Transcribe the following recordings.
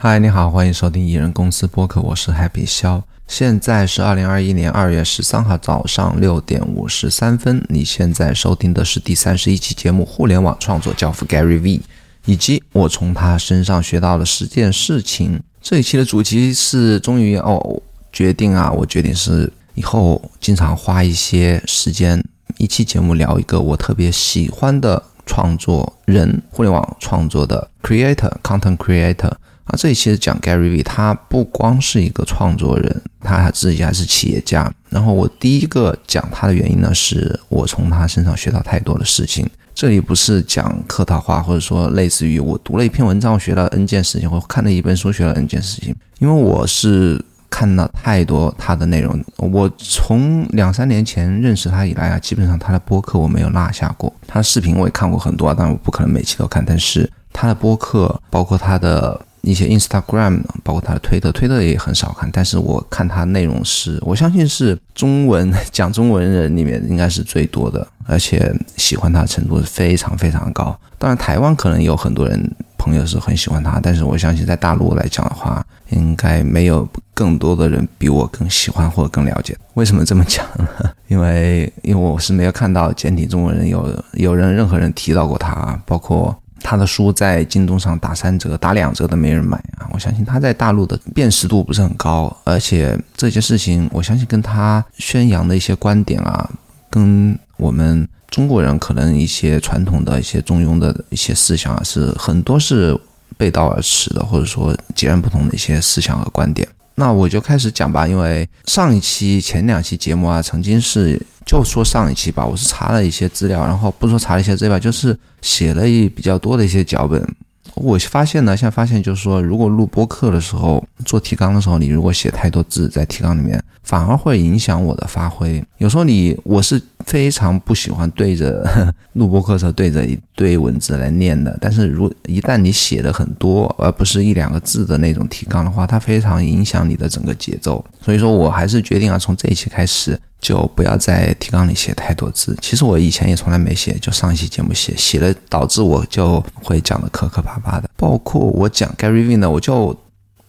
嗨，你好，欢迎收听艺人公司播客，我是 Happy 肖。现在是二零二一年二月十三号早上六点五十三分。你现在收听的是第三十一期节目《互联网创作教父 Gary V》，以及我从他身上学到的十件事情。这一期的主题是终于哦，决定啊，我决定是以后经常花一些时间，一期节目聊一个我特别喜欢的创作人，互联网创作的 creator content creator。啊，这一期是讲 Gary V，他不光是一个创作人，他自己还是企业家。然后我第一个讲他的原因呢，是我从他身上学到太多的事情。这里不是讲客套话，或者说类似于我读了一篇文章，我学了 N 件事情，或看了一本书，学了 N 件事情。因为我是看了太多他的内容，我从两三年前认识他以来啊，基本上他的播客我没有落下过，他的视频我也看过很多啊，但我不可能每期都看。但是他的播客，包括他的。一些 Instagram，包括他的推特，推特也很少看，但是我看他内容是，我相信是中文讲中文人里面应该是最多的，而且喜欢他的程度是非常非常高。当然，台湾可能有很多人朋友是很喜欢他，但是我相信在大陆来讲的话，应该没有更多的人比我更喜欢或者更了解。为什么这么讲呢？因为因为我是没有看到简体中文人有有人任何人提到过他，包括。他的书在京东上打三折、打两折都没人买啊！我相信他在大陆的辨识度不是很高，而且这些事情，我相信跟他宣扬的一些观点啊，跟我们中国人可能一些传统的一些中庸的一些思想啊，是很多是背道而驰的，或者说截然不同的一些思想和观点。那我就开始讲吧，因为上一期、前两期节目啊，曾经是。就说上一期吧，我是查了一些资料，然后不说查了一些资料，就是写了一比较多的一些脚本。我发现呢，现在发现就是说，如果录播课的时候做提纲的时候，你如果写太多字在提纲里面，反而会影响我的发挥。有时候你我是非常不喜欢对着 录播课时候对着一堆文字来念的，但是如一旦你写的很多，而不是一两个字的那种提纲的话，它非常影响你的整个节奏。所以说我还是决定啊，从这一期开始。就不要在提纲里写太多字。其实我以前也从来没写，就上一期节目写，写了导致我就会讲的磕磕巴巴的。包括我讲 Gary V 呢，我就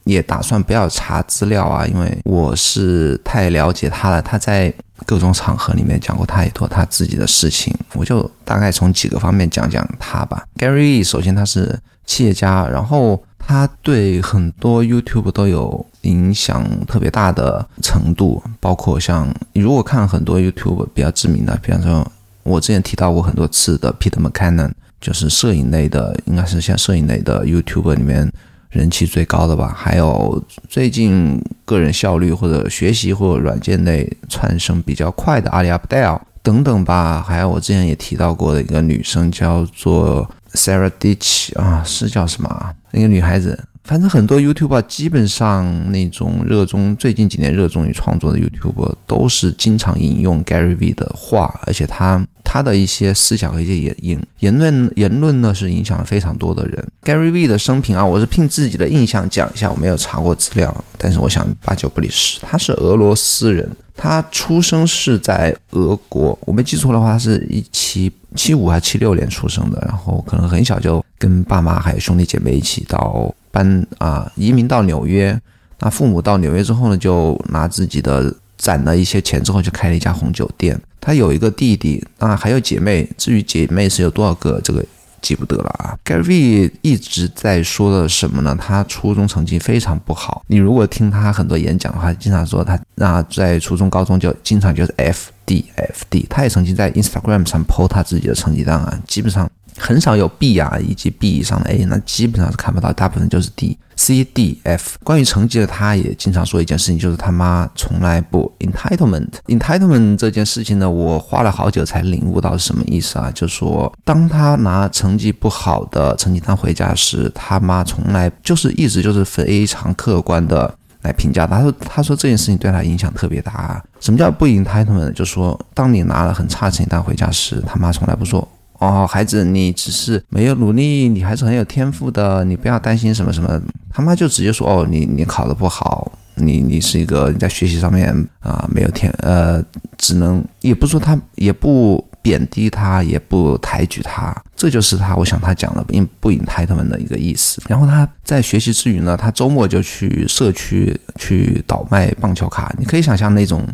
也打算不要查资料啊，因为我是太了解他了。他在各种场合里面讲过太多他自己的事情，我就大概从几个方面讲讲他吧。Gary V 首先他是企业家，然后。他对很多 YouTube 都有影响特别大的程度，包括像你如果看很多 YouTube 比较知名的，比方说我之前提到过很多次的 Peter McKinnon，就是摄影类的，应该是像摄影类的 YouTube 里面人气最高的吧。还有最近个人效率或者学习或者软件类窜升比较快的 Ali Abdaal 等等吧。还有我之前也提到过的一个女生叫做。Sarah Ditch 啊，是叫什么？那个女孩子，反正很多 YouTube 基本上那种热衷最近几年热衷于创作的 YouTube 都是经常引用 Gary V 的话，而且他他的一些思想和一些言言言论言论呢，是影响了非常多的人。Gary V 的生平啊，我是凭自己的印象讲一下，我没有查过资料，但是我想八九不离十，他是俄罗斯人。他出生是在俄国，我没记错的话，是一七七五还是七六年出生的，然后可能很小就跟爸妈还有兄弟姐妹一起到搬啊移民到纽约。那父母到纽约之后呢，就拿自己的攒了一些钱之后，就开了一家红酒店。他有一个弟弟，啊还有姐妹，至于姐妹是有多少个，这个。记不得了啊，Gary 一直在说的什么呢？他初中成绩非常不好。你如果听他很多演讲的话，经常说他那在初中、高中就经常就是 F D F D。他也曾经在 Instagram 上 po 他自己的成绩单啊，基本上。很少有 B 啊，以及 B 以上的 A，那基本上是看不到，大部分就是 D、C、D、F。关于成绩的，他也经常说一件事情，就是他妈从来不 entitlement。entitlement 这件事情呢，我花了好久才领悟到是什么意思啊？就是说，当他拿成绩不好的成绩单回家时，他妈从来就是一直就是非常客观的来评价。他他说，他说这件事情对他影响特别大。什么叫不 entitlement？就是说，当你拿了很差成绩单回家时，他妈从来不说。哦，孩子，你只是没有努力，你还是很有天赋的，你不要担心什么什么。他妈就直接说，哦，你你考得不好，你你是一个你在学习上面啊没有天，呃，只能也不说他也不贬低他，也不抬举他，这就是他，我想他讲的不不引抬他们的一个意思。然后他在学习之余呢，他周末就去社区去倒卖棒球卡。你可以想象那种，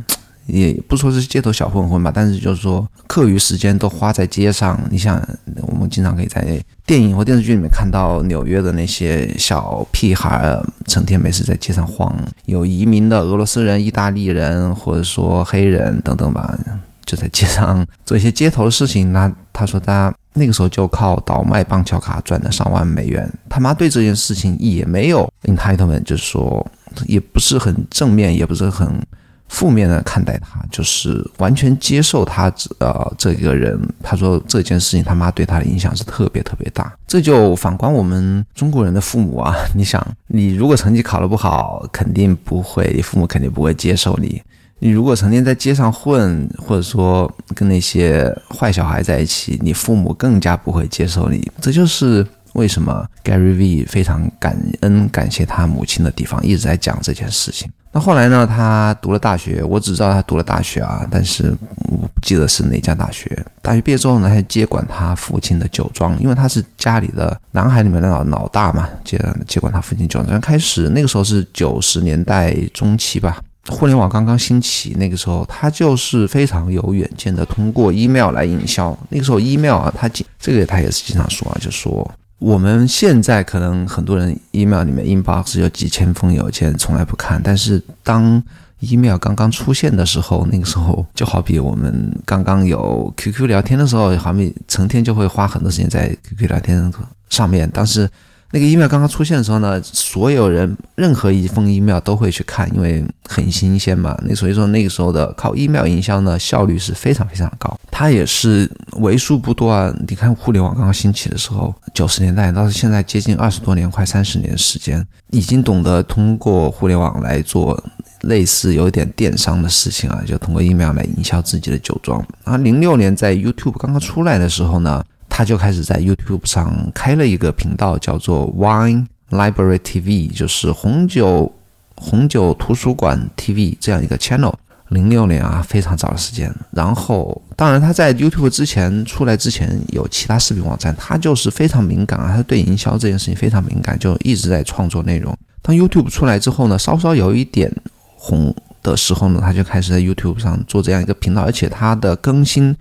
也不说是街头小混混吧，但是就是说课余时间都花在街上。你想，我们经常可以在电影或电视剧里面看到纽约的那些小屁孩，成天没事在街上晃，有移民的俄罗斯人、意大利人，或者说黑人等等吧。就在街上做一些街头的事情，那他说他那个时候就靠倒卖棒球卡赚了上万美元。他妈对这件事情也没有 entitlement，就是说也不是很正面，也不是很负面的看待他，就是完全接受他呃这个人。他说这件事情他妈对他的影响是特别特别大。这就反观我们中国人的父母啊，你想你如果成绩考得不好，肯定不会，父母肯定不会接受你。你如果成天在街上混，或者说跟那些坏小孩在一起，你父母更加不会接受你。这就是为什么 Gary V 非常感恩、感谢他母亲的地方，一直在讲这件事情。那后来呢？他读了大学，我只知道他读了大学啊，但是我不记得是哪家大学。大学毕业之后呢，他接管他父亲的酒庄，因为他是家里的男孩里面的老老大嘛，接接管他父亲酒庄。开始那个时候是九十年代中期吧。互联网刚刚兴起，那个时候他就是非常有远见的，通过 email 来营销。那个时候 email 啊，他经这个他也是经常说啊，就说我们现在可能很多人 email 里面 inbox 有几千封邮件从来不看，但是当 email 刚刚出现的时候，那个时候就好比我们刚刚有 QQ 聊天的时候，好比成天就会花很多时间在 QQ 聊天上面，但是。那个 email 刚刚出现的时候呢，所有人任何一封 email 都会去看，因为很新鲜嘛。那所以说那个时候的靠 email 营销呢，效率是非常非常高。它也是为数不多啊。你看互联网刚刚兴起的时候，九十年代到现在接近二十多年，快三十年时间，已经懂得通过互联网来做类似有点电商的事情啊，就通过 email 来营销自己的酒庄。啊，零六年在 YouTube 刚刚出来的时候呢。他就开始在 YouTube 上开了一个频道，叫做 Wine Library TV，就是红酒红酒图书馆 TV 这样一个 channel。零六年啊，非常早的时间。然后，当然他在 YouTube 之前出来之前有其他视频网站，他就是非常敏感啊，他对营销这件事情非常敏感，就一直在创作内容。当 YouTube 出来之后呢，稍稍有一点红的时候呢，他就开始在 YouTube 上做这样一个频道，而且他的更新。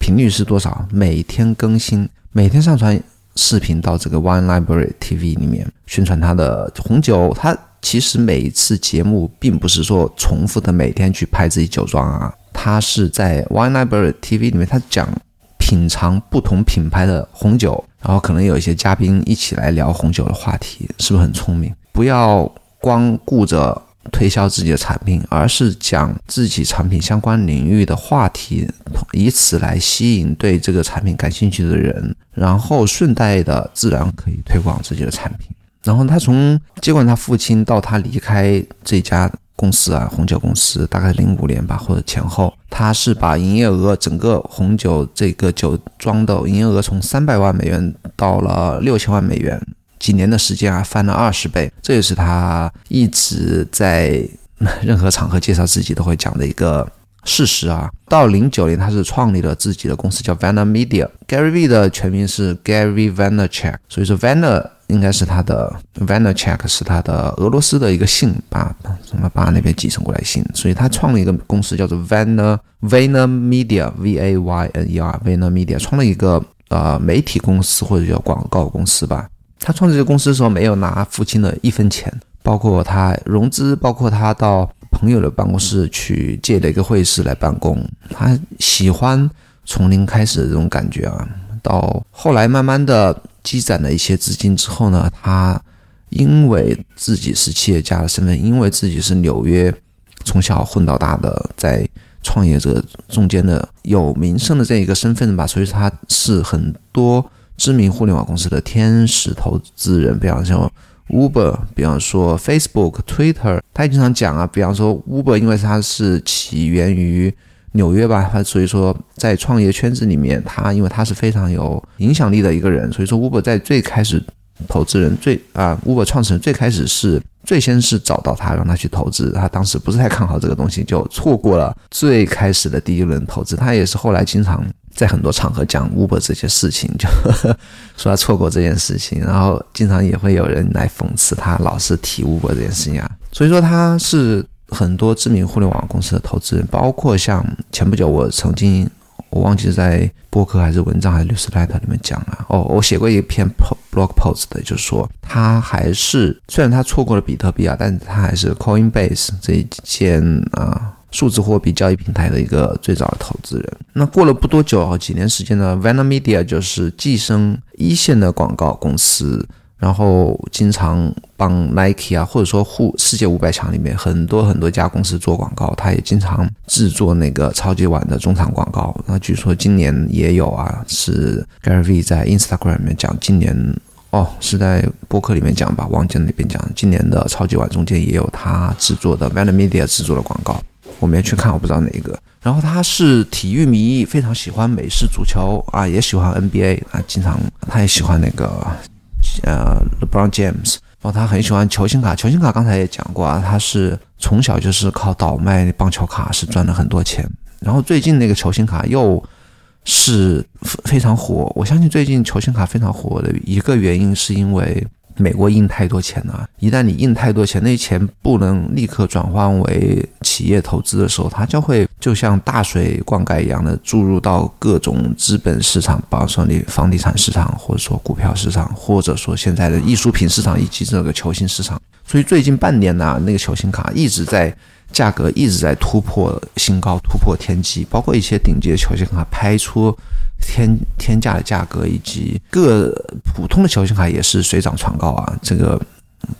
频率是多少？每天更新，每天上传视频到这个 Wine Library TV 里面宣传他的红酒。他其实每一次节目并不是说重复的每天去拍自己酒庄啊，他是在 Wine Library TV 里面，他讲品尝不同品牌的红酒，然后可能有一些嘉宾一起来聊红酒的话题，是不是很聪明？不要光顾着。推销自己的产品，而是讲自己产品相关领域的话题，以此来吸引对这个产品感兴趣的人，然后顺带的自然可以推广自己的产品。然后他从接管他父亲到他离开这家公司啊，红酒公司，大概零五年吧或者前后，他是把营业额整个红酒这个酒庄的营业额从三百万美元到了六千万美元。几年的时间啊，翻了二十倍，这也是他一直在任何场合介绍自己都会讲的一个事实啊。到零九年，他是创立了自己的公司，叫 Vayner Media。Gary V 的全名是 Gary Vaynerchuk，所以说 Vanner 应该是他的 Vaynerchuk 是他的俄罗斯的一个姓，把什么把那边继承过来姓，所以他创了一个公司叫做 Vanner Vayner Media V A Y N E R Vayner Media，创了一个呃媒体公司或者叫广告公司吧。他创立这个公司的时候，没有拿父亲的一分钱，包括他融资，包括他到朋友的办公室去借了一个会议室来办公。他喜欢从零开始的这种感觉啊。到后来慢慢的积攒了一些资金之后呢，他因为自己是企业家的身份，因为自己是纽约从小混到大的，在创业者中间的有名声的这一个身份吧，所以他是很多。知名互联网公司的天使投资人，比方说 Uber，比方说 Facebook、Twitter，他也经常讲啊。比方说 Uber，因为它是起源于纽约吧，他所以说在创业圈子里面，他因为他是非常有影响力的一个人，所以说 Uber 在最开始投资人最啊，Uber 创始人最开始是最先是找到他让他去投资，他当时不是太看好这个东西，就错过了最开始的第一轮投资。他也是后来经常在很多场合讲 Uber 这些事情，就呵 呵说他错过这件事情，然后经常也会有人来讽刺他老是提 Uber 这件事情啊。所以说他是很多知名互联网公司的投资人，包括像前不久我曾经我忘记在博客还是文章还是 newsletter 里面讲了哦，我写过一篇 blog post 的，就是说他还是虽然他错过了比特币啊，但是他还是 Coinbase 这一件啊。数字货币交易平台的一个最早的投资人。那过了不多久，几年时间呢 v a n a Media 就是跻身一线的广告公司，然后经常帮 Nike 啊，或者说沪世界五百强里面很多很多家公司做广告。他也经常制作那个超级碗的中场广告。那据说今年也有啊，是 Gary V 在 Instagram 里面讲，今年哦是在播客里面讲吧，忘记哪边讲。今年的超级碗中间也有他制作的 v a n a Media 制作的广告。我没去看，我不知道哪一个。然后他是体育迷，非常喜欢美式足球啊，也喜欢 NBA 啊，经常他也喜欢那个呃 LeBron James。然后他很喜欢球星卡，球星卡刚才也讲过啊，他是从小就是靠倒卖棒球卡是赚了很多钱。然后最近那个球星卡又是非常火，我相信最近球星卡非常火的一个原因是因为。美国印太多钱了，一旦你印太多钱，那钱不能立刻转换为企业投资的时候，它就会就像大水灌溉一样的注入到各种资本市场，比方说你房地产市场，或者说股票市场，或者说现在的艺术品市场以及这个球星市场。所以最近半年呢，那个球星卡一直在价格一直在突破新高，突破天际，包括一些顶级的球星卡拍出。天天价的价格，以及各普通的球星卡也是水涨船高啊！这个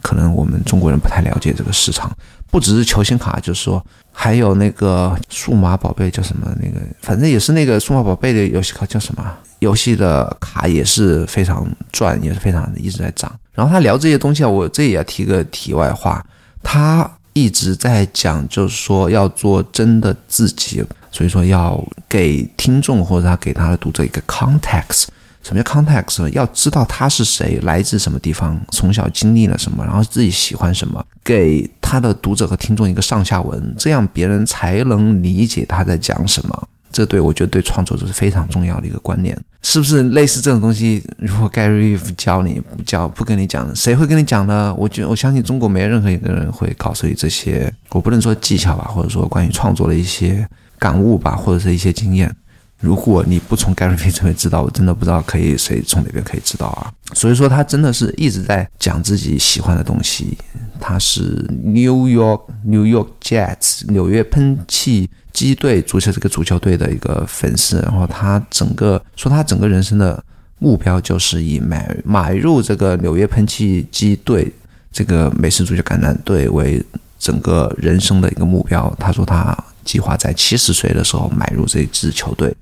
可能我们中国人不太了解这个市场。不只是球星卡，就是说还有那个数码宝贝叫什么？那个反正也是那个数码宝贝的游戏卡叫什么？游戏的卡也是非常赚，也是非常一直在涨。然后他聊这些东西啊，我这也要提个题外话，他一直在讲，就是说要做真的自己。所以说要给听众或者他给他的读者一个 context，什么叫 context？要知道他是谁，来自什么地方，从小经历了什么，然后自己喜欢什么，给他的读者和听众一个上下文，这样别人才能理解他在讲什么。这对我觉得对创作者是非常重要的一个观念，是不是？类似这种东西，如果 Gary 教你不教不跟你讲，谁会跟你讲呢？我觉我相信中国没有任何一个人会告诉你这些，我不能说技巧吧，或者说关于创作的一些。感悟吧，或者是一些经验。如果你不从 Gary V 这边知道，我真的不知道可以谁从哪边可以知道啊。所以说，他真的是一直在讲自己喜欢的东西。他是 New York New York Jets 纽约喷气机队足球这个足球队的一个粉丝。然后他整个说他整个人生的目标就是以买买入这个纽约喷气机队这个美式足球橄榄队为整个人生的一个目标。他说他。计划在七十岁的时候买入这支球队。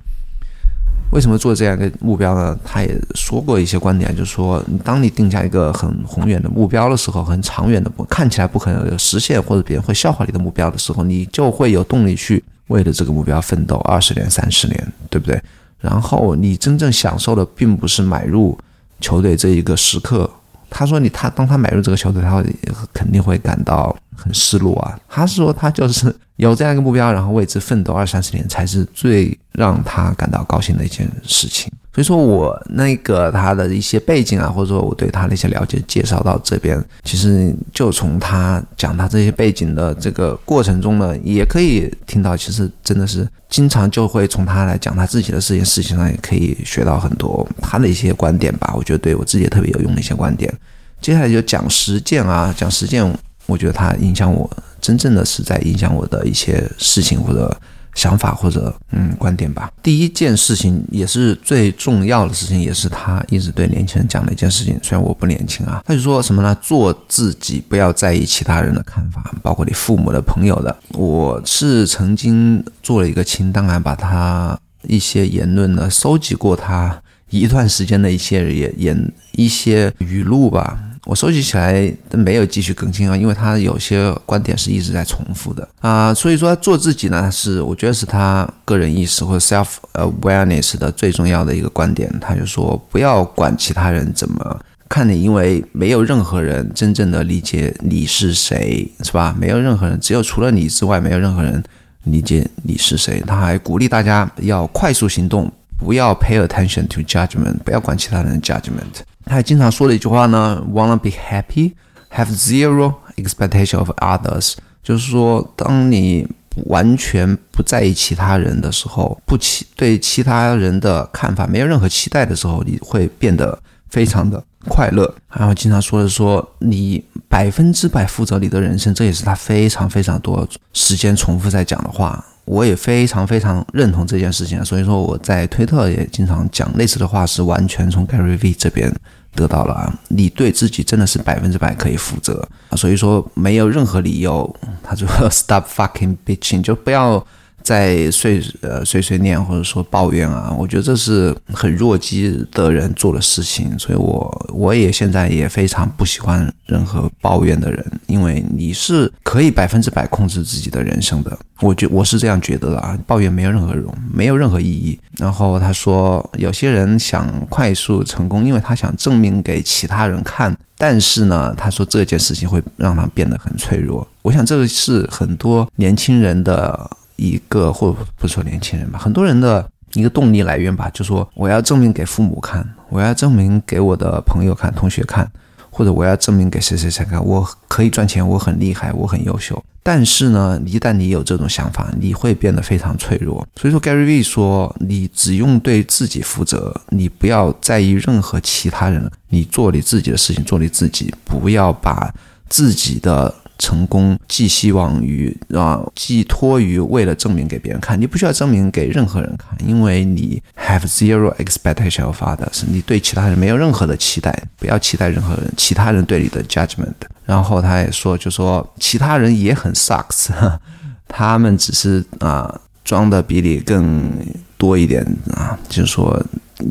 为什么做这样一个目标呢？他也说过一些观点，就是说，当你定下一个很宏远的目标的时候，很长远的，看起来不可能实现或者别人会笑话你的目标的时候，你就会有动力去为了这个目标奋斗二十年、三十年，对不对？然后你真正享受的并不是买入球队这一个时刻。他说：“你他当他买入这个球队，他会肯定会感到很失落啊。”他是说他就是有这样一个目标，然后为之奋斗二三十年，才是最让他感到高兴的一件事情。所以说我那个他的一些背景啊，或者说我对他的一些了解，介绍到这边，其实就从他讲他这些背景的这个过程中呢，也可以听到，其实真的是经常就会从他来讲他自己的这件事情上，也可以学到很多他的一些观点吧。我觉得对我自己也特别有用的一些观点。接下来就讲实践啊，讲实践，我觉得他影响我，真正的是在影响我的一些事情或者。想法或者嗯观点吧。第一件事情也是最重要的事情，也是他一直对年轻人讲的一件事情。虽然我不年轻啊，他就说什么呢？做自己，不要在意其他人的看法，包括你父母的、朋友的。我是曾经做了一个清单啊，把他一些言论呢收集过，他一段时间的一些言言一些语录吧。我收集起来没有继续更新啊，因为他有些观点是一直在重复的啊，所以说做自己呢是我觉得是他个人意识或 self awareness 的最重要的一个观点。他就说不要管其他人怎么看你，因为没有任何人真正的理解你是谁，是吧？没有任何人，只有除了你之外，没有任何人理解你是谁。他还鼓励大家要快速行动，不要 pay attention to judgment，不要管其他人的 judgment。他还经常说的一句话呢，wanna be happy，have zero expectation of others，就是说，当你完全不在意其他人的时候，不期对其他人的看法没有任何期待的时候，你会变得非常的快乐。然后经常说的说，你百分之百负责你的人生，这也是他非常非常多时间重复在讲的话。我也非常非常认同这件事情，所以说我在推特也经常讲类似的话，是完全从 Gary V 这边得到了。你对自己真的是百分之百可以负责，所以说没有任何理由，他就 Stop fucking bitching，就不要。在碎呃碎碎念或者说抱怨啊，我觉得这是很弱鸡的人做的事情，所以我我也现在也非常不喜欢任何抱怨的人，因为你是可以百分之百控制自己的人生的，我觉我是这样觉得的啊，抱怨没有任何用，没有任何意义。然后他说，有些人想快速成功，因为他想证明给其他人看，但是呢，他说这件事情会让他变得很脆弱。我想这个是很多年轻人的。一个或不说年轻人吧，很多人的一个动力来源吧，就说我要证明给父母看，我要证明给我的朋友看、同学看，或者我要证明给谁谁谁看，我可以赚钱，我很厉害，我很优秀。但是呢，一旦你有这种想法，你会变得非常脆弱。所以说，Gary V 说，你只用对自己负责，你不要在意任何其他人，你做你自己的事情，做你自己，不要把自己的。成功寄希望于啊，寄托于为了证明给别人看，你不需要证明给任何人看，因为你 have zero expectation of others，你对其他人没有任何的期待，不要期待任何人，其他人对你的 judgment。然后他也说，就说其他人也很 sucks，他们只是啊装的比你更多一点啊，就是说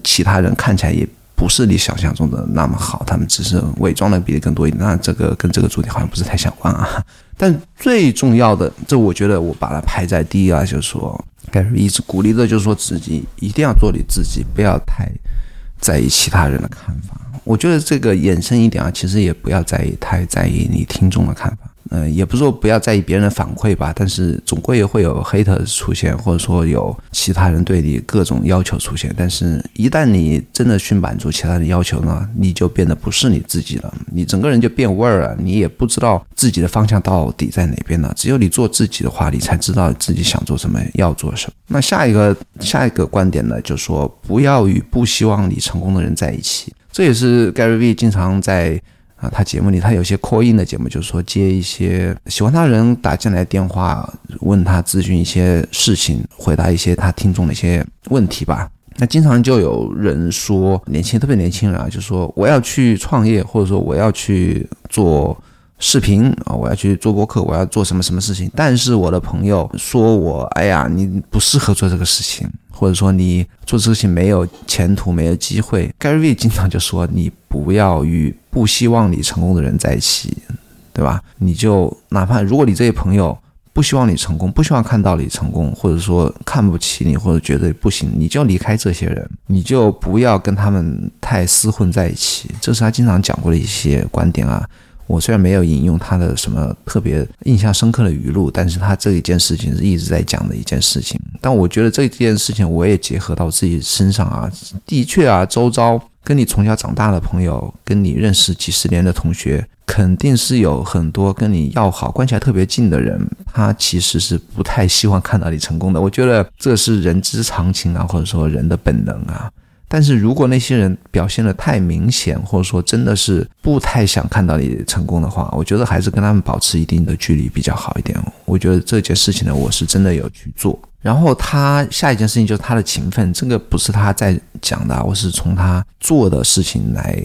其他人看起来也。不是你想象中的那么好，他们只是伪装的比你更多一点。那这个跟这个主题好像不是太相关啊。但最重要的，这我觉得我把它排在第一啊，就是说，Gary 一直鼓励的就是说自己一定要做你自己，不要太在意其他人的看法。我觉得这个延伸一点啊，其实也不要在意太在意你听众的看法。嗯，也不是说不要在意别人的反馈吧，但是总归会有 hater 出现，或者说有其他人对你各种要求出现。但是，一旦你真的去满足其他人的要求呢，你就变得不是你自己了，你整个人就变味儿了，你也不知道自己的方向到底在哪边了。只有你做自己的话，你才知道自己想做什么，要做什么。那下一个下一个观点呢，就是说不要与不希望你成功的人在一起。这也是 Gary V 经常在。啊，他节目里他有些 call in 的节目，就是说接一些喜欢他的人打进来电话，问他咨询一些事情，回答一些他听众的一些问题吧。那经常就有人说，年轻特别年轻人啊，就说我要去创业，或者说我要去做视频啊，我要去做播客，我要做什么什么事情。但是我的朋友说我，哎呀，你不适合做这个事情。或者说你做事情没有前途，没有机会。Gary 经常就说你不要与不希望你成功的人在一起，对吧？你就哪怕如果你这些朋友不希望你成功，不希望看到你成功，或者说看不起你，或者觉得不行，你就离开这些人，你就不要跟他们太厮混在一起。这是他经常讲过的一些观点啊。我虽然没有引用他的什么特别印象深刻的语录，但是他这一件事情是一直在讲的一件事情。但我觉得这件事情我也结合到自己身上啊，的确啊，周遭跟你从小长大的朋友，跟你认识几十年的同学，肯定是有很多跟你要好、关系还特别近的人，他其实是不太希望看到你成功的。我觉得这是人之常情啊，或者说人的本能啊。但是如果那些人表现的太明显，或者说真的是不太想看到你成功的话，我觉得还是跟他们保持一定的距离比较好一点。我觉得这件事情呢，我是真的有去做。然后他下一件事情就是他的勤奋，这个不是他在讲的，我是从他做的事情来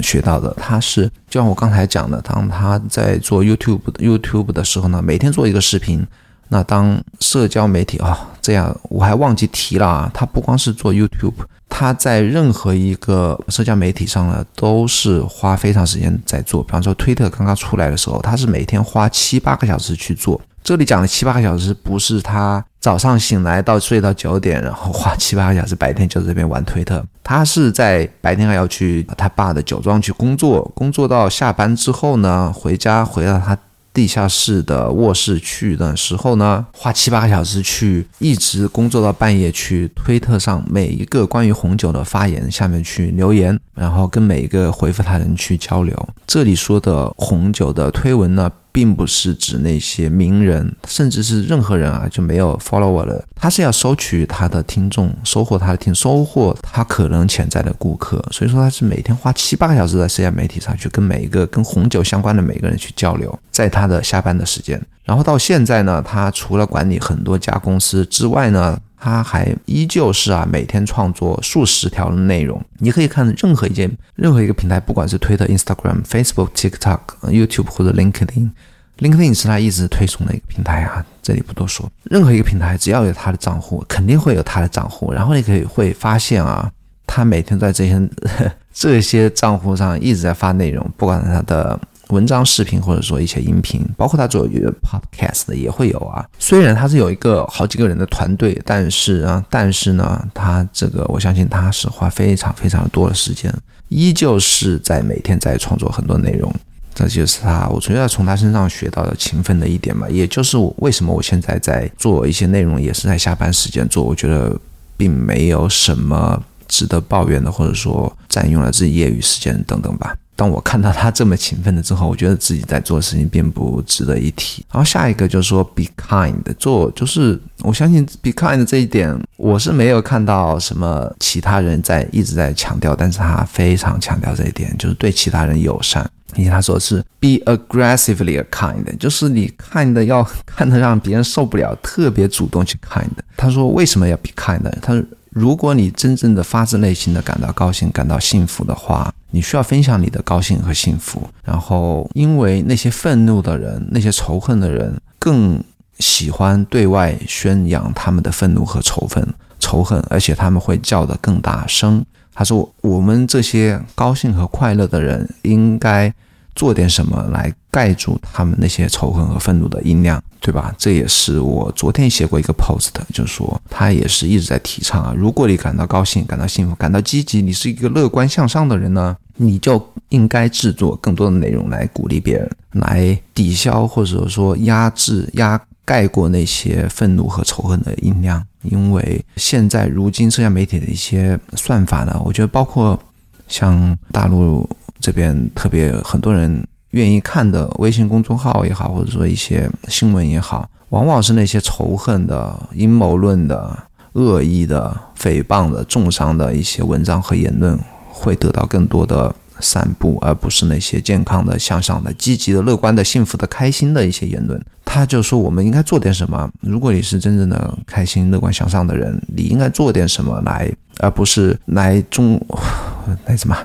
学到的。他是就像我刚才讲的，当他在做 YouTube YouTube 的时候呢，每天做一个视频。那当社交媒体啊，这样我还忘记提了啊，他不光是做 YouTube，他在任何一个社交媒体上呢，都是花非常时间在做。比方说推特刚刚出来的时候，他是每天花七八个小时去做。这里讲的七八个小时，不是他早上醒来到睡到九点，然后花七八个小时，白天就在这边玩推特。他是在白天还要去他爸的酒庄去工作，工作到下班之后呢，回家回到他。地下室的卧室去的时候呢，花七八个小时去，一直工作到半夜去推特上每一个关于红酒的发言下面去留言，然后跟每一个回复他人去交流。这里说的红酒的推文呢。并不是指那些名人，甚至是任何人啊，就没有 follower 的。他是要收取他的听众，收获他的听，收获他可能潜在的顾客。所以说，他是每天花七八个小时在社交媒体上去跟每一个跟红酒相关的每个人去交流，在他的下班的时间。然后到现在呢，他除了管理很多家公司之外呢。他还依旧是啊，每天创作数十条内容。你可以看任何一件、任何一个平台，不管是推特、Instagram、Facebook、TikTok、YouTube 或者 LinkedIn，LinkedIn 是他一直推崇的一个平台啊。这里不多说，任何一个平台只要有他的账户，肯定会有他的账户。然后你可以会发现啊，他每天在这些 这些账户上一直在发内容，不管他的。文章、视频或者说一些音频，包括他做 podcast 的也会有啊。虽然他是有一个好几个人的团队，但是啊，但是呢，他这个我相信他是花非常非常多的时间，依旧是在每天在创作很多内容。这就是他，我觉得从他身上学到的勤奋的一点嘛。也就是我为什么我现在在做一些内容，也是在下班时间做，我觉得并没有什么值得抱怨的，或者说占用了自己业余时间等等吧。当我看到他这么勤奋的之后，我觉得自己在做的事情并不值得一提。然后下一个就是说，be kind，做就是我相信 be kind 这一点，我是没有看到什么其他人在一直在强调，但是他非常强调这一点，就是对其他人友善。因为他说是 be aggressively kind，就是你看的要看的让别人受不了，特别主动去 kind。他说为什么要 be kind？他说如果你真正的发自内心的感到高兴、感到幸福的话。你需要分享你的高兴和幸福，然后因为那些愤怒的人、那些仇恨的人更喜欢对外宣扬他们的愤怒和仇恨、仇恨，而且他们会叫得更大声。他说：“我们这些高兴和快乐的人应该。”做点什么来盖住他们那些仇恨和愤怒的音量，对吧？这也是我昨天写过一个 post，就是说他也是一直在提倡啊。如果你感到高兴、感到幸福、感到积极，你是一个乐观向上的人呢，你就应该制作更多的内容来鼓励别人，来抵消或者说压制、压盖过那些愤怒和仇恨的音量。因为现在如今社交媒体的一些算法呢，我觉得包括像大陆。这边特别很多人愿意看的微信公众号也好，或者说一些新闻也好，往往是那些仇恨的、阴谋论的、恶意的、诽谤的、重伤的一些文章和言论，会得到更多的散布，而不是那些健康的、向上的、积极的、乐观的、幸福的、开心的一些言论。他就说我们应该做点什么。如果你是真正的开心、乐观向上的人，你应该做点什么来，而不是来中 来什么。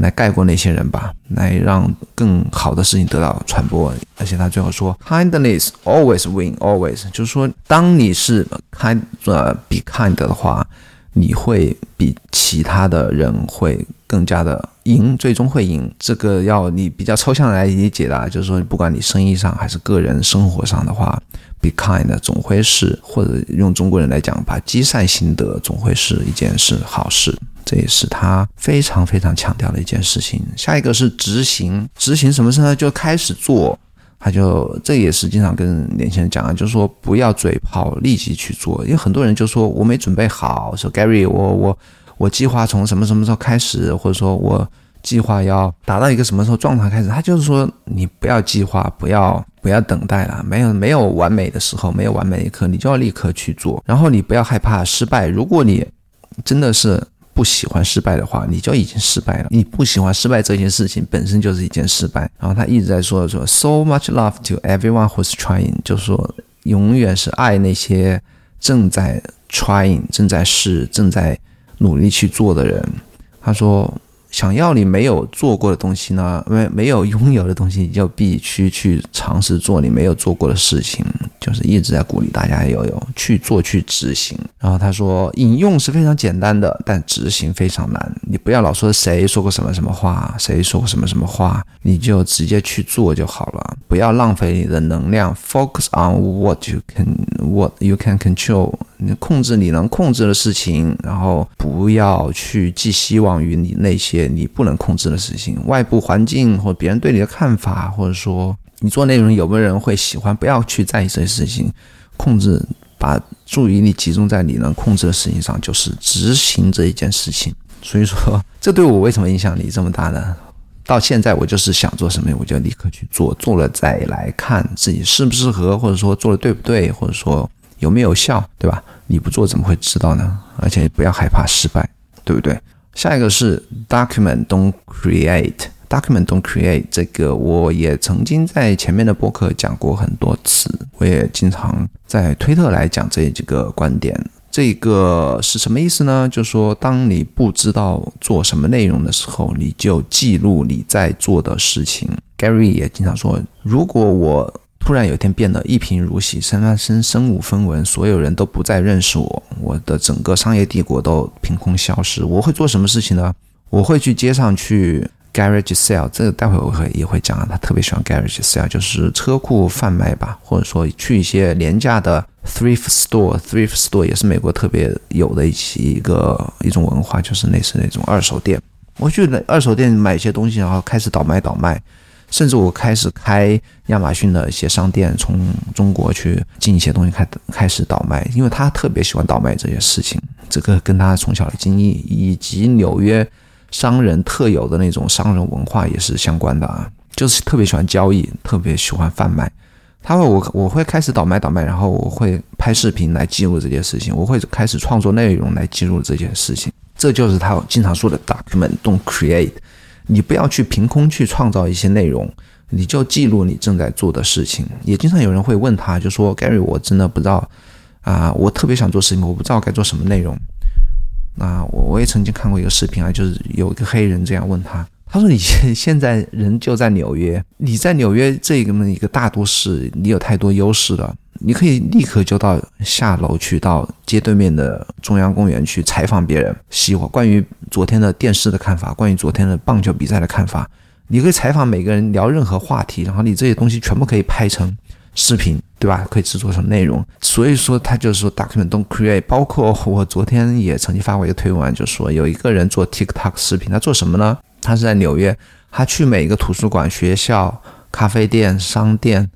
来盖过那些人吧，来让更好的事情得到传播。而且他最后说，kindness always win always，就是说，当你是 kind 呃 be kind 的话，你会比其他的人会更加的赢，最终会赢。这个要你比较抽象来理解的，就是说，不管你生意上还是个人生活上的话，be kind 总会是，或者用中国人来讲，把积善行德总会是一件是好事。这也是他非常非常强调的一件事情。下一个是执行，执行什么事呢？就开始做。他就这也是经常跟年轻人讲啊，就是说不要嘴炮，立即去做。因为很多人就说我没准备好，说 Gary，我我我计划从什么什么时候开始，或者说我计划要达到一个什么时候状态开始。他就是说你不要计划，不要不要等待了，没有没有完美的时候，没有完美一刻，你就要立刻去做。然后你不要害怕失败，如果你真的是。不喜欢失败的话，你就已经失败了。你不喜欢失败这件事情本身就是一件失败。然后他一直在说说，so much love to everyone who's trying，就是说永远是爱那些正在 trying、正在试、正在努力去做的人。他说。想要你没有做过的东西呢？没没有拥有的东西，你就必须去尝试做你没有做过的事情。就是一直在鼓励大家要有去做去执行。然后他说，引用是非常简单的，但执行非常难。你不要老说谁说过什么什么话，谁说过什么什么话，你就直接去做就好了。不要浪费你的能量，focus on what you can what you can control。你控制你能控制的事情，然后不要去寄希望于你那些你不能控制的事情，外部环境或别人对你的看法，或者说你做内容有没有人会喜欢？不要去在意这些事情，控制把注意力集中在你能控制的事情上，就是执行这一件事情。所以说，这对我为什么影响力这么大呢？到现在我就是想做什么，我就立刻去做，做了再来看自己适不适合，或者说做的对不对，或者说有没有效，对吧？你不做怎么会知道呢？而且不要害怕失败，对不对？下一个是 document don't create Document don't create，这个我也曾经在前面的播客讲过很多次，我也经常在推特来讲这几个观点。这个是什么意思呢？就是说，当你不知道做什么内容的时候，你就记录你在做的事情。Gary 也经常说，如果我突然有一天变得一贫如洗，身身身无分文，所有人都不再认识我，我的整个商业帝国都凭空消失，我会做什么事情呢？我会去街上去 garage sale，这个待会我会也会讲啊，他特别喜欢 garage sale，就是车库贩卖吧，或者说去一些廉价的 thrift store，thrift store 也是美国特别有的一起一个一种文化，就是类似那种二手店，我去二手店买一些东西，然后开始倒卖倒卖。甚至我开始开亚马逊的一些商店，从中国去进一些东西，开开始倒卖，因为他特别喜欢倒卖这些事情。这个跟他从小的经历以及纽约商人特有的那种商人文化也是相关的啊，就是特别喜欢交易，特别喜欢贩卖。他会我我会开始倒卖倒卖，然后我会拍视频来记录这件事情，我会开始创作内容来记录这件事情。这就是他经常说的 “document don't create”。你不要去凭空去创造一些内容，你就记录你正在做的事情。也经常有人会问他，就说 Gary，我真的不知道啊，我特别想做视频，我不知道该做什么内容。那我我也曾经看过一个视频啊，就是有一个黑人这样问他，他说你现 现在人就在纽约，你在纽约这个么一个大都市，你有太多优势了。你可以立刻就到下楼去，到街对面的中央公园去采访别人，喜欢关于昨天的电视的看法，关于昨天的棒球比赛的看法。你可以采访每个人，聊任何话题，然后你这些东西全部可以拍成视频，对吧？可以制作成内容。所以说，他就是说，document don't create。包括我昨天也曾经发过一个推文，就说有一个人做 TikTok 视频，他做什么呢？他是在纽约，他去每一个图书馆、学校、咖啡店、商店。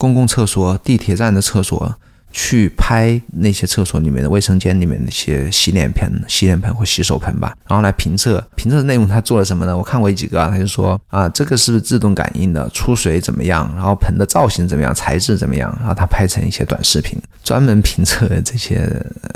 公共厕所、地铁站的厕所，去拍那些厕所里面的卫生间里面那些洗脸盆、洗脸盆或洗手盆吧，然后来评测。评测的内容他做了什么呢？我看过几个啊，他就说啊，这个是不是自动感应的？出水怎么样？然后盆的造型怎么样？材质怎么样？然后他拍成一些短视频，专门评测这些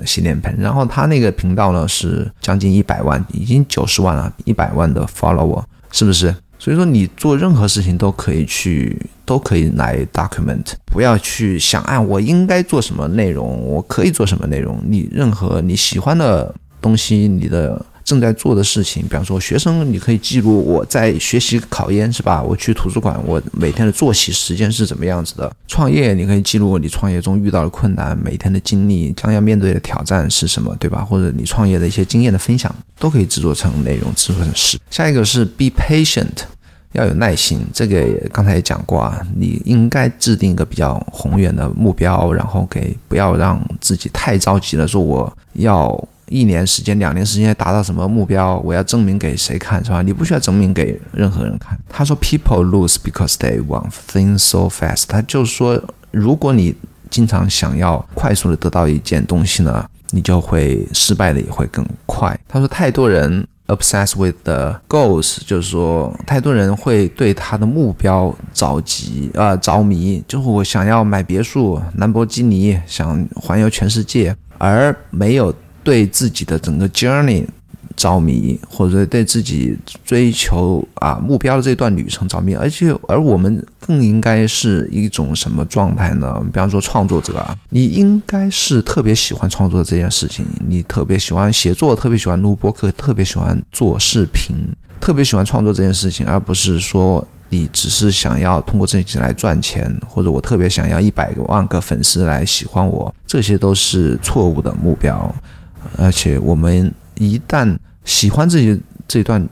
洗脸盆。然后他那个频道呢是将近一百万，已经九十万了，一百万的 follower，是不是？所以说，你做任何事情都可以去，都可以来 document，不要去想，啊，我应该做什么内容，我可以做什么内容。你任何你喜欢的东西，你的。正在做的事情，比方说学生，你可以记录我在学习考研，是吧？我去图书馆，我每天的作息时间是怎么样子的？创业，你可以记录你创业中遇到的困难，每天的经历，将要面对的挑战是什么，对吧？或者你创业的一些经验的分享，都可以制作成内容，制作成视频。下一个是 be patient，要有耐心。这个刚才也讲过啊，你应该制定一个比较宏远的目标，然后给不要让自己太着急了，说我要。一年时间、两年时间达到什么目标？我要证明给谁看，是吧？你不需要证明给任何人看。他说：“People lose because they want things so fast。”他就是说，如果你经常想要快速的得到一件东西呢，你就会失败的也会更快。他说：“太多人 obsess with the goals，就是说，太多人会对他的目标着急啊着迷，就是我想要买别墅、兰博基尼，想环游全世界，而没有。”对自己的整个 journey 着迷，或者对自己追求啊目标的这段旅程着迷，而且而我们更应该是一种什么状态呢？比方说创作者啊，你应该是特别喜欢创作这件事情，你特别喜欢写作，特别喜欢录播客，特别喜欢做视频，特别喜欢创作这件事情，而不是说你只是想要通过这些来赚钱，或者我特别想要一百万个粉丝来喜欢我，这些都是错误的目标。而且我们一旦喜欢自己这段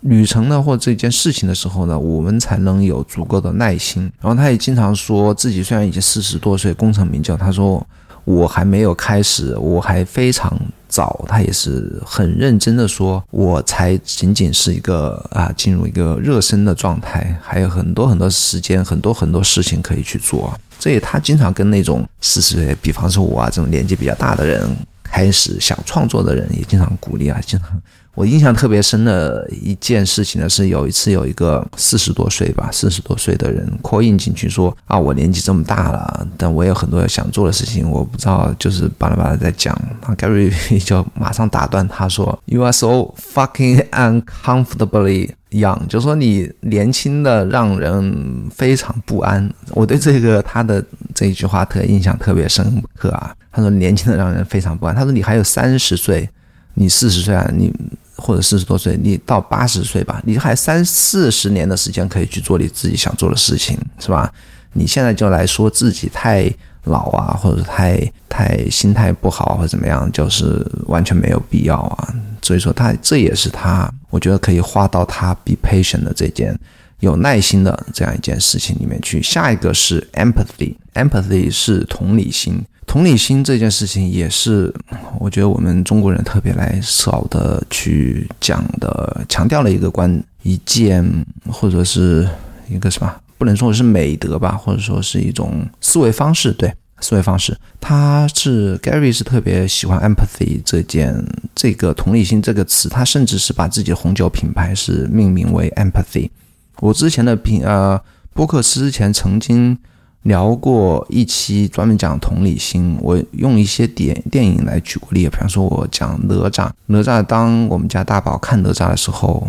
旅程呢，或这件事情的时候呢，我们才能有足够的耐心。然后他也经常说自己虽然已经四十多岁，功成名就，他说我还没有开始，我还非常早，他也是很认真的说，我才仅仅是一个啊，进入一个热身的状态，还有很多很多时间，很多很多事情可以去做。这也他经常跟那种四十岁，比方说我啊这种年纪比较大的人，开始想创作的人，也经常鼓励啊，经常。我印象特别深的一件事情呢，是有一次有一个四十多岁吧，四十多岁的人 call in 进去说啊，我年纪这么大了，但我有很多想做的事情，我不知道，就是巴拉巴拉在讲。那 Gary 就马上打断他说，You are so fucking uncomfortably young，就说你年轻的让人非常不安。我对这个他的这一句话特印象特别深刻啊。他说年轻的让人非常不安。他说你还有三十岁，你四十岁啊，你。或者四十多岁，你到八十岁吧，你还三四十年的时间可以去做你自己想做的事情，是吧？你现在就来说自己太老啊，或者太太心态不好或者怎么样，就是完全没有必要啊。所以说，他这也是他，我觉得可以画到他 be patient 的这件有耐心的这样一件事情里面去。下一个是 empathy，empathy 是同理心。同理心这件事情也是，我觉得我们中国人特别来少的去讲的，强调了一个关一件或者是一个什么，不能说是美德吧，或者说是一种思维方式。对，思维方式，他是 Gary 是特别喜欢 empathy 这件这个同理心这个词，他甚至是把自己的红酒品牌是命名为 empathy。我之前的品呃，波克斯之前曾经。聊过一期专门讲同理心，我用一些电电影来举过例，比方说我讲哪吒，哪吒当我们家大宝看哪吒的时候，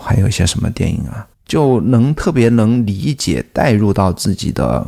还有一些什么电影啊，就能特别能理解带入到自己的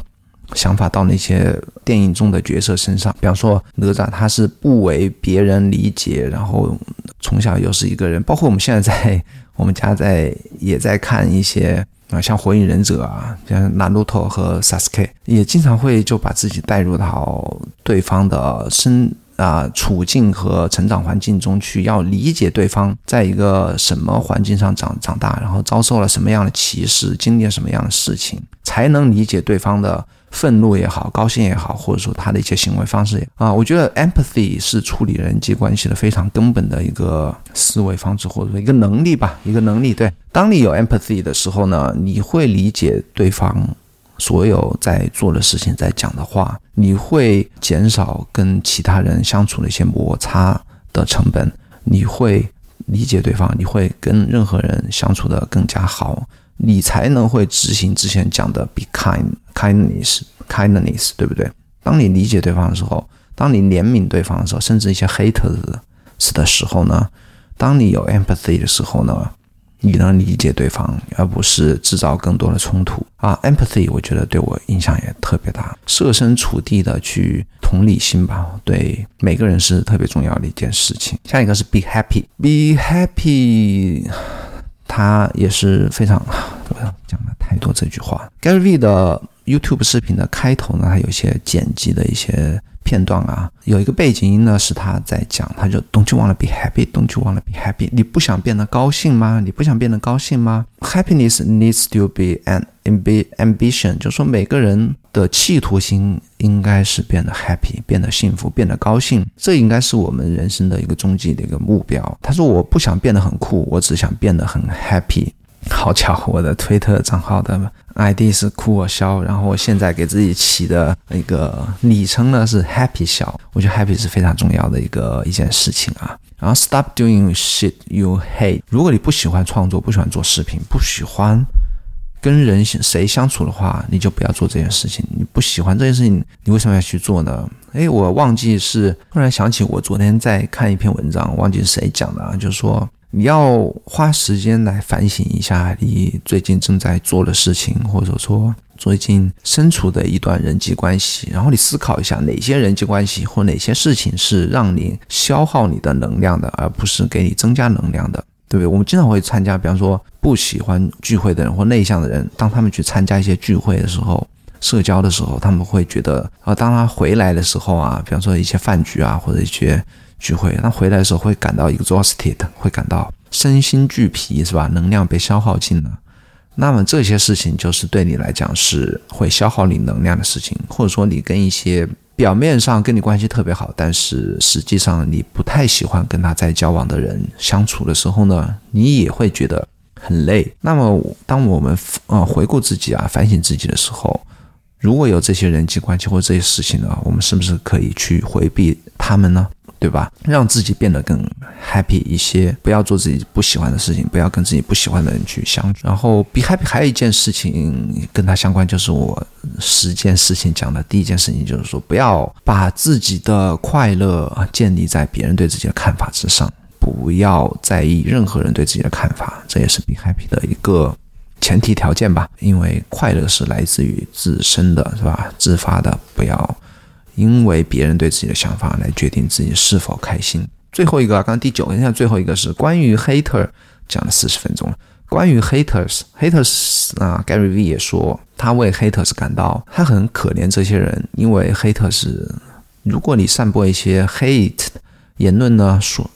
想法到那些电影中的角色身上，比方说哪吒他是不为别人理解，然后从小又是一个人，包括我们现在在我们家在也在看一些。啊，像火影忍者啊，像 Naruto 和 Sasuke，也经常会就把自己带入到对方的身啊处境和成长环境中去，要理解对方在一个什么环境上长长大，然后遭受了什么样的歧视，经历了什么样的事情，才能理解对方的。愤怒也好，高兴也好，或者说他的一些行为方式啊，我觉得 empathy 是处理人际关系的非常根本的一个思维方式，或者说一个能力吧，一个能力。对，当你有 empathy 的时候呢，你会理解对方所有在做的事情，在讲的话，你会减少跟其他人相处的一些摩擦的成本，你会理解对方，你会跟任何人相处的更加好。你才能会执行之前讲的 be kind kindness kindness，对不对？当你理解对方的时候，当你怜悯对方的时候，甚至一些 haters 的时候呢，当你有 empathy 的时候呢，你能理解对方，而不是制造更多的冲突啊。empathy 我觉得对我影响也特别大，设身处地的去同理心吧，对每个人是特别重要的一件事情。下一个是 be happy，be happy。他也是非常，我要讲了太多这句话。Gary V 的 YouTube 视频的开头呢，还有一些剪辑的一些片段啊，有一个背景音呢是他在讲，他就 Don't you wanna be happy? Don't you wanna be happy? 你不想变得高兴吗？你不想变得高兴吗？Happiness needs to be an ambition，就是说每个人的企图心应该是变得 happy，变得幸福，变得高兴，这应该是我们人生的一个终极的一个目标。他说我不想变得很酷，我只想变得很 happy。好巧，我的推特账号的 ID 是酷我笑，然后我现在给自己起的那个昵称呢是 Happy 笑。我觉得 Happy 是非常重要的一个一件事情啊。然后 Stop doing shit you hate。如果你不喜欢创作，不喜欢做视频，不喜欢跟人谁相处的话，你就不要做这件事情。你不喜欢这件事情，你为什么要去做呢？哎，我忘记是突然想起，我昨天在看一篇文章，忘记是谁讲的啊，就是说。你要花时间来反省一下你最近正在做的事情，或者说最近身处的一段人际关系，然后你思考一下哪些人际关系或哪些事情是让你消耗你的能量的，而不是给你增加能量的，对不对？我们经常会参加，比方说不喜欢聚会的人或内向的人，当他们去参加一些聚会的时候，社交的时候，他们会觉得啊，当他回来的时候啊，比方说一些饭局啊，或者一些。聚会，那回来的时候会感到 exhausted，会感到身心俱疲，是吧？能量被消耗尽了。那么这些事情就是对你来讲是会消耗你能量的事情，或者说你跟一些表面上跟你关系特别好，但是实际上你不太喜欢跟他在交往的人相处的时候呢，你也会觉得很累。那么，当我们呃回顾自己啊，反省自己的时候，如果有这些人际关系或这些事情呢，我们是不是可以去回避他们呢？对吧？让自己变得更 happy 一些，不要做自己不喜欢的事情，不要跟自己不喜欢的人去相处。然后 be happy 还有一件事情跟它相关，就是我十件事情讲的第一件事情，就是说不要把自己的快乐建立在别人对自己的看法之上，不要在意任何人对自己的看法，这也是 be happy 的一个前提条件吧。因为快乐是来自于自身的，是吧？自发的，不要。因为别人对自己的想法来决定自己是否开心。最后一个，刚刚第九个，现在最后一个是关于 hater，讲了四十分钟了。关于 haters，haters 啊，Gary V 也说他为 haters 感到他很可怜这些人，因为 haters，如果你散播一些 hate 言论呢，说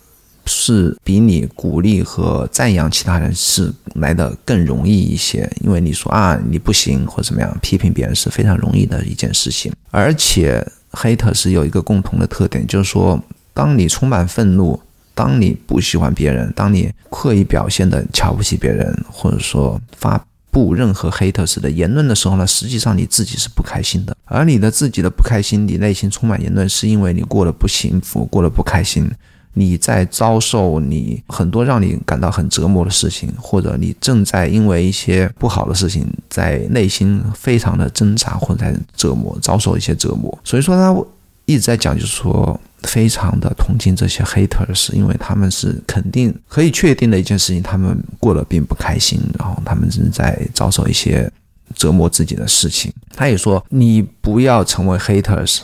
是比你鼓励和赞扬其他人是来的更容易一些，因为你说啊你不行或怎么样，批评别人是非常容易的一件事情，而且。黑特是有一个共同的特点，就是说，当你充满愤怒，当你不喜欢别人，当你刻意表现的瞧不起别人，或者说发布任何黑特式的言论的时候呢，实际上你自己是不开心的。而你的自己的不开心，你内心充满言论，是因为你过得不幸福，过得不开心。你在遭受你很多让你感到很折磨的事情，或者你正在因为一些不好的事情在内心非常的挣扎或者在折磨，遭受一些折磨。所以说他一直在讲，就是说非常的同情这些 haters，因为他们是肯定可以确定的一件事情，他们过得并不开心，然后他们正在遭受一些折磨自己的事情。他也说你不要成为 haters，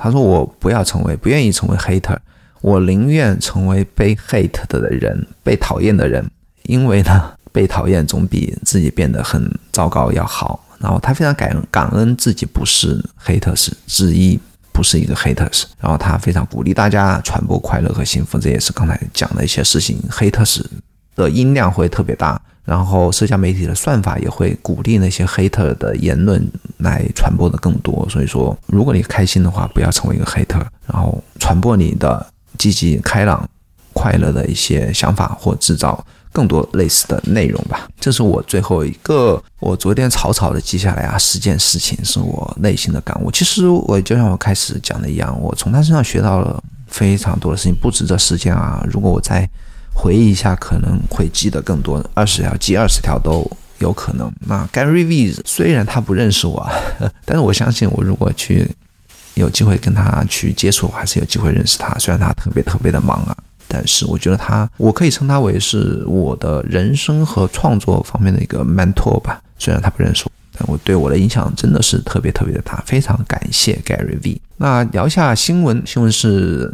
他说我不要成为，不愿意成为 hater。我宁愿成为被 hate 的人，被讨厌的人，因为呢，被讨厌总比自己变得很糟糕要好。然后他非常感恩感恩自己不是 haters 之一，不是一个 hater。然后他非常鼓励大家传播快乐和幸福，这也是刚才讲的一些事情。hater 的音量会特别大，然后社交媒体的算法也会鼓励那些 hater 的言论来传播的更多。所以说，如果你开心的话，不要成为一个 hater，然后传播你的。积极开朗、快乐的一些想法，或制造更多类似的内容吧。这是我最后一个，我昨天草草的记下来啊，十件事情是我内心的感悟。其实我就像我开始讲的一样，我从他身上学到了非常多的事情，不止这十件啊。如果我再回忆一下，可能会记得更多，二十条记二十条都有可能。那 Gary V 虽然他不认识我，但是我相信我如果去。有机会跟他去接触，还是有机会认识他。虽然他特别特别的忙啊，但是我觉得他，我可以称他为是我的人生和创作方面的一个 mentor 吧。虽然他不认识我，但我对我的影响真的是特别特别的大。非常感谢 Gary V。那聊一下新闻，新闻是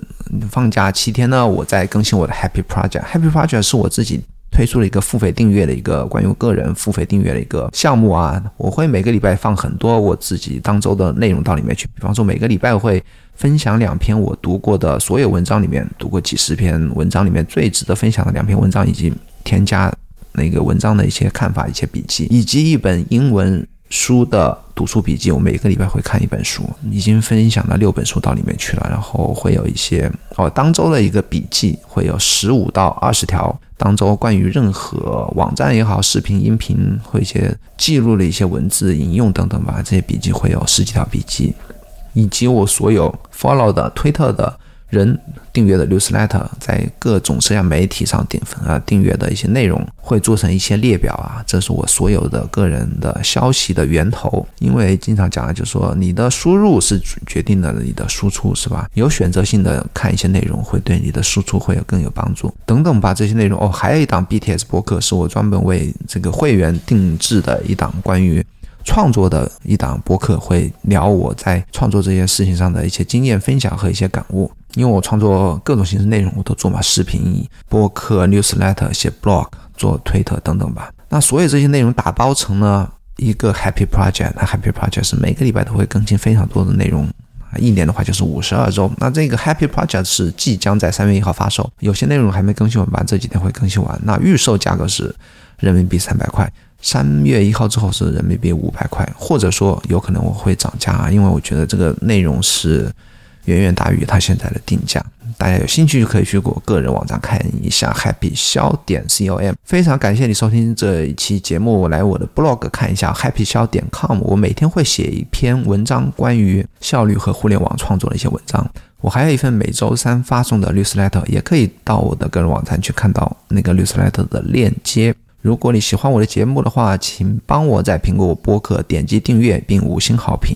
放假七天呢，我在更新我的 Happy Project。Happy Project 是我自己。推出了一个付费订阅的一个关于个人付费订阅的一个项目啊，我会每个礼拜放很多我自己当周的内容到里面去。比方说每个礼拜会分享两篇我读过的所有文章里面读过几十篇文章里面最值得分享的两篇文章，以及添加那个文章的一些看法、一些笔记，以及一本英文。书的读书笔记，我每个礼拜会看一本书，已经分享了六本书到里面去了。然后会有一些哦，当周的一个笔记，会有十五到二十条，当中关于任何网站也好、视频、音频或一些记录的一些文字引用等等吧。这些笔记会有十几条笔记，以及我所有 follow 的推特的。人订阅的 newsletter 在各种社交媒体上订啊订阅的一些内容会做成一些列表啊，这是我所有的个人的消息的源头。因为经常讲的就是说，你的输入是决定了你的输出，是吧？有选择性的看一些内容，会对你的输出会有更有帮助。等等吧，这些内容哦，还有一档 BTS 博客是我专门为这个会员定制的一档关于。创作的一档播客会聊我在创作这件事情上的一些经验分享和一些感悟，因为我创作各种形式内容我都做嘛，视频、播客、newsletter、写 blog、做推特等等吧。那所有这些内容打包成了一个 happy project，那 happy project 是每个礼拜都会更新非常多的内容，一年的话就是五十二周。那这个 happy project 是即将在三月一号发售，有些内容还没更新完吧，这几天会更新完。那预售价格是人民币三百块。三月一号之后是人民币五百块，或者说有可能我会涨价啊，因为我觉得这个内容是远远大于它现在的定价。大家有兴趣就可以去我个人网站看一下 happy 消点 com。非常感谢你收听这一期节目，来我的 blog 看一下 happy 消点 com。我每天会写一篇文章，关于效率和互联网创作的一些文章。我还有一份每周三发送的 newsletter，也可以到我的个人网站去看到那个 newsletter 的链接。如果你喜欢我的节目的话，请帮我在苹果播客点击订阅并五星好评。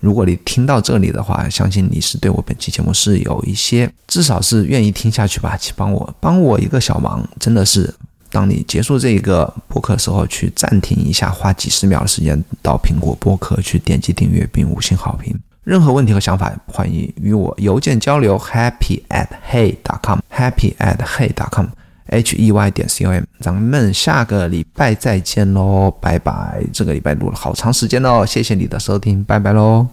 如果你听到这里的话，相信你是对我本期节目是有一些，至少是愿意听下去吧。请帮我帮我一个小忙，真的是，当你结束这一个播客的时候，去暂停一下，花几十秒的时间到苹果播客去点击订阅并五星好评。任何问题和想法，欢迎与我邮件交流，happy at hey dot com，happy at hey dot h e y 点 c o m。咱们下个礼拜再见喽，拜拜。这个礼拜录了好长时间喽，谢谢你的收听，拜拜喽。